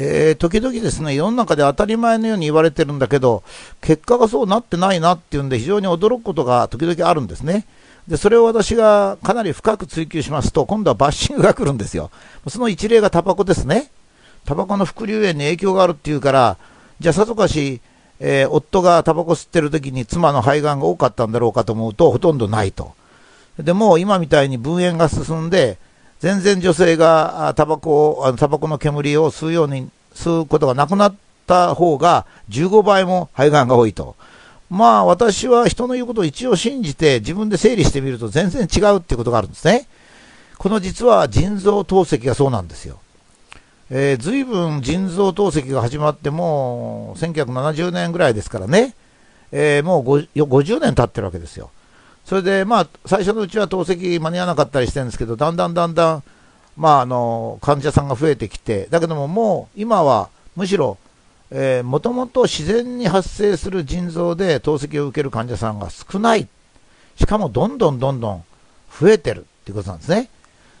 えー、時々ですね、世の中で当たり前のように言われてるんだけど、結果がそうなってないなっていうんで、非常に驚くことが時々あるんですね。で、それを私がかなり深く追求しますと、今度はバッシングが来るんですよ。その一例がタバコですね。タバコの副流炎に影響があるっていうから、じゃあさぞかし、えー、夫がタバコ吸ってる時に妻の肺がんが多かったんだろうかと思うと、ほとんどないと。でも今みたいに分煙が進んで、全然女性がタバコを、タバコの煙を吸うように、吸うことがなくなった方が15倍も肺がんが多いと。まあ私は人の言うことを一応信じて自分で整理してみると全然違うっていうことがあるんですね。この実は腎臓透析がそうなんですよ。えー、随分腎臓透析が始まってもう1970年ぐらいですからね、えー、もう50年経ってるわけですよ。それで、まあ、最初のうちは透析間に合わなかったりしてるんですけど、だんだんだんだん、まあ、あの、患者さんが増えてきて、だけどももう、今は、むしろ、えー、もともと自然に発生する腎臓で透析を受ける患者さんが少ない。しかも、どんどんどんどん増えてるっていうことなんですね。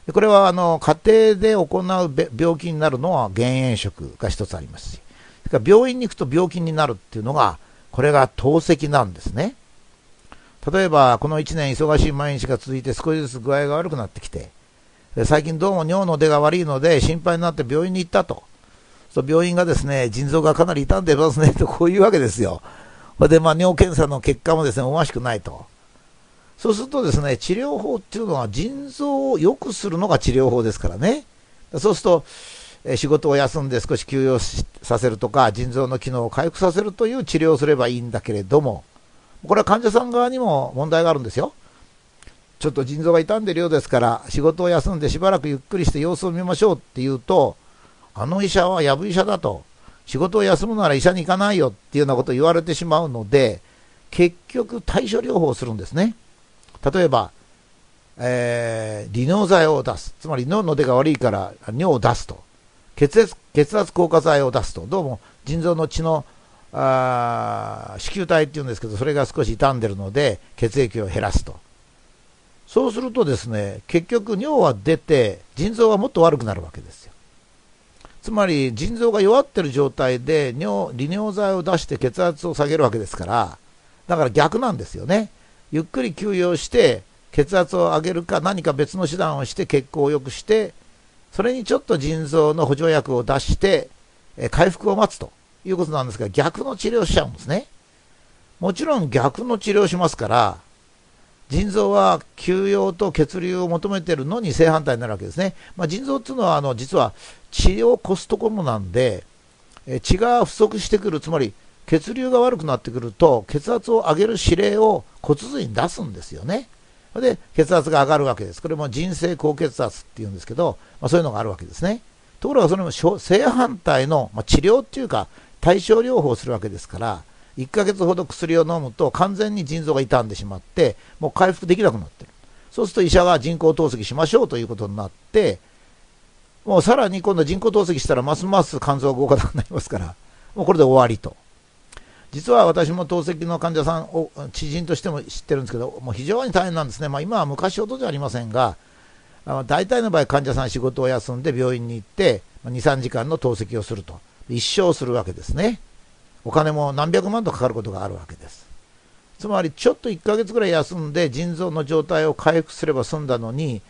でこれは、あの、家庭で行う病気になるのは減塩食が一つありますし、それか病院に行くと病気になるっていうのが、これが透析なんですね。例えば、この1年忙しい毎日が続いて少しずつ具合が悪くなってきて、最近どうも尿の出が悪いので心配になって病院に行ったと。そ病院がですね、腎臓がかなり傷んでますねとこういうわけですよ。で、まあ、尿検査の結果もですね、思わしくないと。そうするとですね、治療法っていうのは腎臓を良くするのが治療法ですからね。そうすると、え仕事を休んで少し休養させるとか、腎臓の機能を回復させるという治療をすればいいんだけれども、これは患者さん側にも問題があるんですよ。ちょっと腎臓が傷んでるようですから、仕事を休んでしばらくゆっくりして様子を見ましょうって言うと、あの医者はやぶ医者だと、仕事を休むなら医者に行かないよっていうようなことを言われてしまうので、結局対処療法をするんですね。例えば、えー、利尿剤を出す。つまり尿の出が悪いから尿を出すと。血圧、血圧硬化剤を出すと。どうも腎臓の血のあ子宮体っていうんですけど、それが少し傷んでるので、血液を減らすと。そうするとですね、結局尿は出て、腎臓はもっと悪くなるわけですよ。つまり、腎臓が弱ってる状態で尿、利尿剤を出して血圧を下げるわけですから、だから逆なんですよね。ゆっくり休養して、血圧を上げるか何か別の手段をして血行を良くして、それにちょっと腎臓の補助薬を出して、え回復を待つと。いうことなんですが、逆の治療しちゃうんですね。もちろん逆の治療しますから、腎臓は休養と血流を求めているのに正反対になるわけですね。まあ、腎臓っていうのはあの実は治療コストコムなんで、え血が不足してくる、つまり血流が悪くなってくると、血圧を上げる指令を骨髄に出すんですよね。で、血圧が上がるわけです。これも腎性高血圧っていうんですけど、まあ、そういうのがあるわけですね。ところがそれも正反対の、まあ、治療っていうか、対症療法をするわけですから、1ヶ月ほど薬を飲むと完全に腎臓が傷んでしまって、もう回復できなくなってる。そうすると医者が人工透析しましょうということになって、もうさらに今度人工透析したらますます肝臓が動かなくなりますから、もうこれで終わりと。実は私も透析の患者さんを知人としても知ってるんですけど、もう非常に大変なんですね。まあ、今は昔ほどじゃありませんが、大体の場合患者さん仕事を休んで病院に行って、2、3時間の透析をすると。一生するわけですね。お金も何百万とかかることがあるわけです。つまりちょっと1ヶ月ぐらい休んで腎臓の状態を回復すれば済んだのに、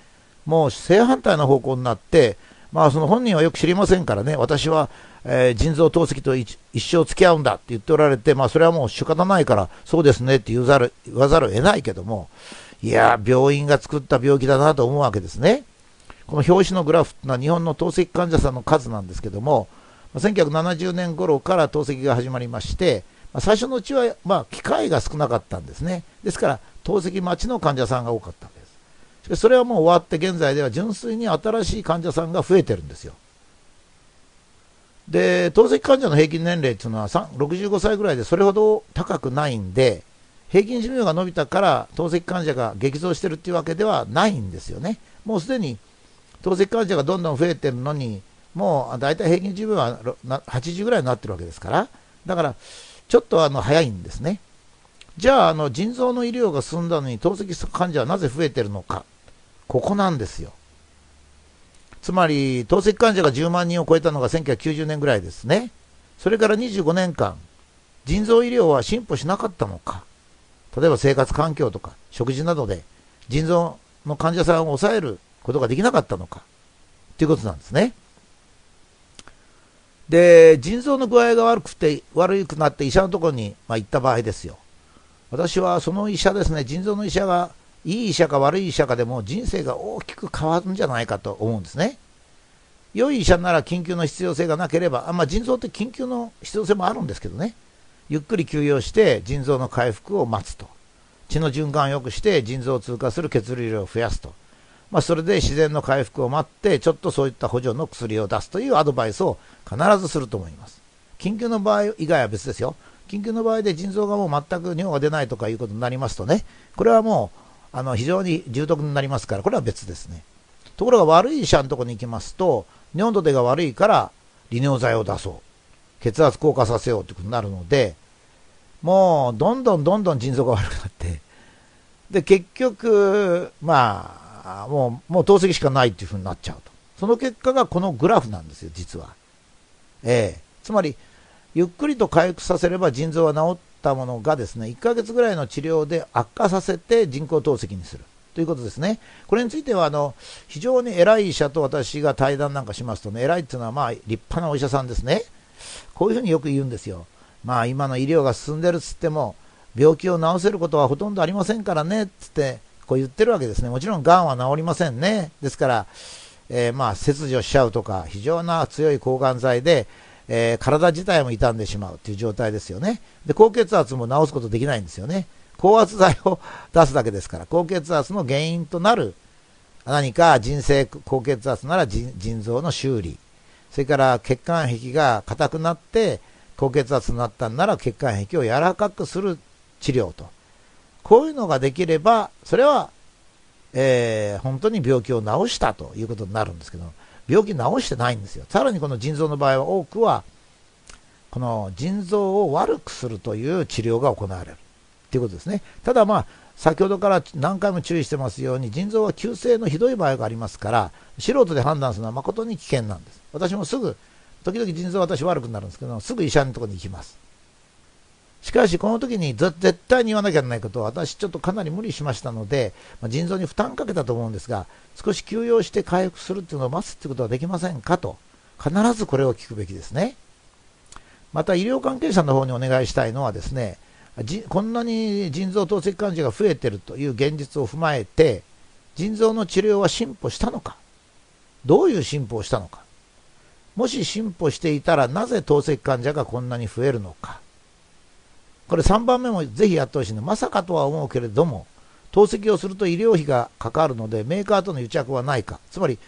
もう正反対の方向になって、まあその本人はよく知りませんからね、私は、えー、腎臓透析と一生付き合うんだって言っておられて、まあそれはもう仕方ないから、そうですねって言わざる言わざるを得ないけども、いや、病院が作った病気だなと思うわけですね。この表紙のグラフってのは日本の透析患者さんの数なんですけども、1970年頃から透析が始まりまして、最初のうちは、まあ、機会が少なかったんですね。ですから、透析待ちの患者さんが多かったわけです。しかし、それはもう終わって現在では純粋に新しい患者さんが増えてるんですよ。で、透析患者の平均年齢っていうのは65歳ぐらいでそれほど高くないんで、平均寿命が伸びたから透析患者が激増してるっていうわけではないんですよね。もうすでに透析患者がどんどん増えてるのに、もう大体平均寿命は80ぐらいになってるわけですから、だからちょっとあの早いんですね。じゃああの腎臓の医療が進んだのに透析患者はなぜ増えてるのか、ここなんですよ。つまり、透析患者が10万人を超えたのが1990年ぐらいですね。それから25年間、腎臓医療は進歩しなかったのか。例えば生活環境とか食事などで腎臓の患者さんを抑えることができなかったのか。ということなんですね。で、腎臓の具合が悪くて、悪くなって医者のところに、まあ、行った場合ですよ。私はその医者ですね、腎臓の医者が、いい医者か悪い医者かでも人生が大きく変わるんじゃないかと思うんですね。良い医者なら緊急の必要性がなければ、あまあ、腎臓って緊急の必要性もあるんですけどね。ゆっくり休養して腎臓の回復を待つと。血の循環を良くして腎臓を通過する血流量を増やすと。まあ、それで自然の回復を待って、ちょっとそういった補助の薬を出すというアドバイスを必ずすると思います。緊急の場合以外は別ですよ。緊急の場合で腎臓がもう全く尿が出ないとかいうことになりますとね、これはもうあの非常に重篤になりますから、これは別ですね。ところが悪い医者のところに行きますと、尿度出が悪いから利尿剤を出そう。血圧降下させようということになるので、もうどんどんどんどん腎臓が悪くなって、で、結局、まああ、もう、もう透析しかないっていうふうになっちゃうと。その結果がこのグラフなんですよ、実は。ええつまり、ゆっくりと回復させれば腎臓は治ったものがですね、1ヶ月ぐらいの治療で悪化させて人工透析にする。ということですね。これについては、あの、非常に偉い医者と私が対談なんかしますとね、偉いっていうのは、まあ、立派なお医者さんですね。こういうふうによく言うんですよ。まあ、今の医療が進んでるっつっても、病気を治せることはほとんどありませんからね、つって、こう言ってるわけですね。もちろん、がんは治りませんね。ですから、えー、まあ、切除しちゃうとか、非常な強い抗がん剤で、えー、体自体も傷んでしまうという状態ですよね。で、高血圧も治すことできないんですよね。高圧剤を出すだけですから、高血圧の原因となる何か人生高血圧なら腎臓の修理、それから血管壁が硬くなって高血圧になったんなら血管壁を柔らかくする治療と。こういうのができれば、それは、えー、本当に病気を治したということになるんですけど、病気治してないんですよ。さらにこの腎臓の場合は多くは、この腎臓を悪くするという治療が行われるということですね。ただまあ、先ほどから何回も注意してますように、腎臓は急性のひどい場合がありますから、素人で判断するのは誠に危険なんです。私もすぐ、時々腎臓私悪くなるんですけど、すぐ医者のところに行きます。しかし、この時に絶対に言わなきゃいけないことは、私ちょっとかなり無理しましたので、まあ、腎臓に負担かけたと思うんですが、少し休養して回復するっていうのを待つってことはできませんかと、必ずこれを聞くべきですね。また、医療関係者の方にお願いしたいのはですね、こんなに腎臓透析患者が増えているという現実を踏まえて、腎臓の治療は進歩したのか、どういう進歩をしたのか、もし進歩していたらなぜ透析患者がこんなに増えるのか、これ3番目もぜひやってほしいの。まさかとは思うけれども、透析をすると医療費がかかるので、メーカーとの癒着はないか。つまり、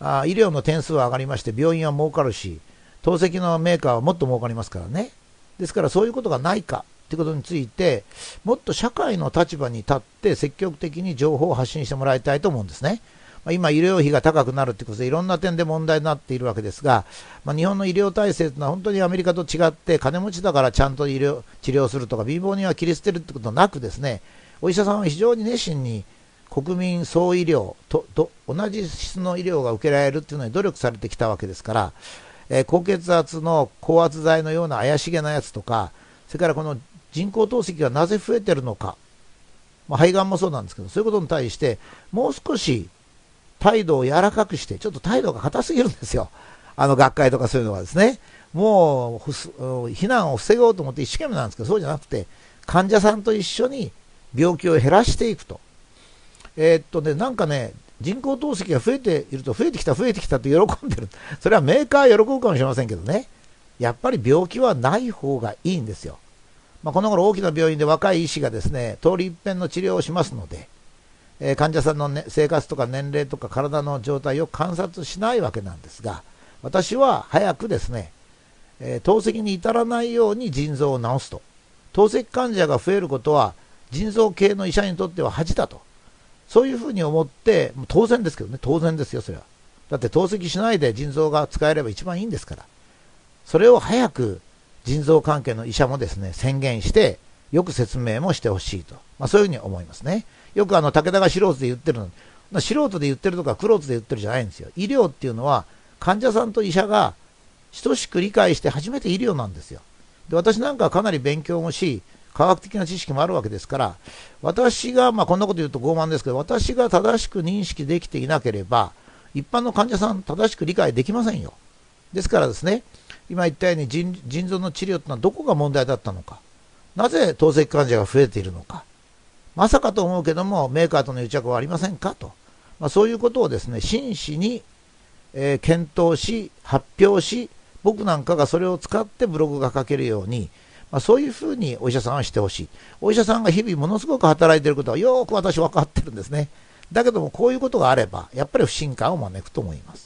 あ医療の点数は上がりまして、病院は儲かるし、透析のメーカーはもっと儲かりますからね。ですからそういうことがないかということについて、もっと社会の立場に立って積極的に情報を発信してもらいたいと思うんですね。まあ、今、医療費が高くなるということで、いろんな点で問題になっているわけですが、まあ、日本の医療体制というのは本当にアメリカと違って、金持ちだからちゃんと医療治療するとか、貧乏人は切り捨てるということなくですね、お医者さんは非常に熱心に国民総医療とと同じ質の医療が受けられるというのに努力されてきたわけですから、えー、高血圧の高圧剤のような怪しげなやつとか、それからこの人工透析がなぜ増えてるのか、まあ、肺がんもそうなんですけど、そういうことに対して、もう少し態度を柔らかくして、ちょっと態度が硬すぎるんですよ。あの学会とかそういうのはですね。もう、避難を防ごうと思って一生懸命なんですけど、そうじゃなくて、患者さんと一緒に病気を減らしていくと。えー、っとね、なんかね、人工透析が増えていると、増えてきた、増えてきたと喜んでる。それはメーカー喜ぶかもしれませんけどね。やっぱり病気はない方がいいんですよ。まあ、この頃大きな病院で若い医師がですね、通り一遍の治療をしますので、えー、患者さんの、ね、生活とか年齢とか体の状態を観察しないわけなんですが、私は早くですね、えー、透析に至らないように腎臓を治すと。透析患者が増えることは、腎臓系の医者にとっては恥だと。そういうふうに思って、当然ですけどね、当然ですよ、それは。だって透析しないで腎臓が使えれば一番いいんですから。それを早く腎臓関係の医者もですね、宣言して、よく説明もしてほしいと。まあそういうふうに思いますね。よくあの、武田が素人で言ってるの素人で言ってるとか、クローズで言ってるじゃないんですよ。医療っていうのは、患者さんと医者が等しく理解して初めて医療なんですよ。で私なんかはかなり勉強もし、科学的な知識もあるわけですから、私が、まあ、こんなこと言うと傲慢ですけど、私が正しく認識できていなければ、一般の患者さん、正しく理解できませんよ。ですからですね、今言ったように腎臓の治療というのはどこが問題だったのか、なぜ透析患者が増えているのか、まさかと思うけども、メーカーとの癒着はありませんかと、まあ、そういうことをですね、真摯に、えー、検討し、発表し、僕なんかがそれを使ってブログが書けるように、まあ、そういうふうにお医者さんはしてほしい。お医者さんが日々ものすごく働いていることはよく私分かってるんですね。だけどもこういうことがあれば、やっぱり不信感を招くと思います。